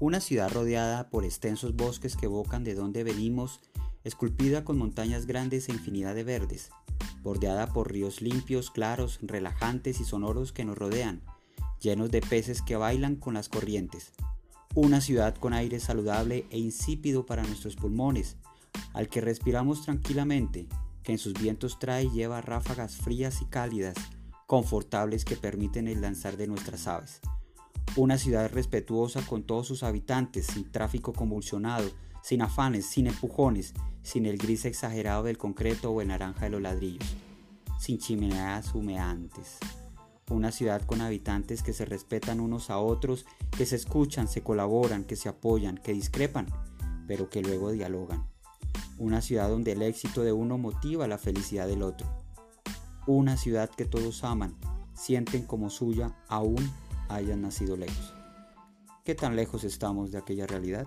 Una ciudad rodeada por extensos bosques que evocan de dónde venimos, esculpida con montañas grandes e infinidad de verdes, bordeada por ríos limpios, claros, relajantes y sonoros que nos rodean, llenos de peces que bailan con las corrientes. Una ciudad con aire saludable e insípido para nuestros pulmones, al que respiramos tranquilamente, que en sus vientos trae y lleva ráfagas frías y cálidas, confortables que permiten el lanzar de nuestras aves. Una ciudad respetuosa con todos sus habitantes, sin tráfico convulsionado, sin afanes, sin empujones, sin el gris exagerado del concreto o el naranja de los ladrillos, sin chimeneas humeantes. Una ciudad con habitantes que se respetan unos a otros, que se escuchan, se colaboran, que se apoyan, que discrepan, pero que luego dialogan. Una ciudad donde el éxito de uno motiva la felicidad del otro. Una ciudad que todos aman, sienten como suya aún hayan nacido lejos. ¿Qué tan lejos estamos de aquella realidad?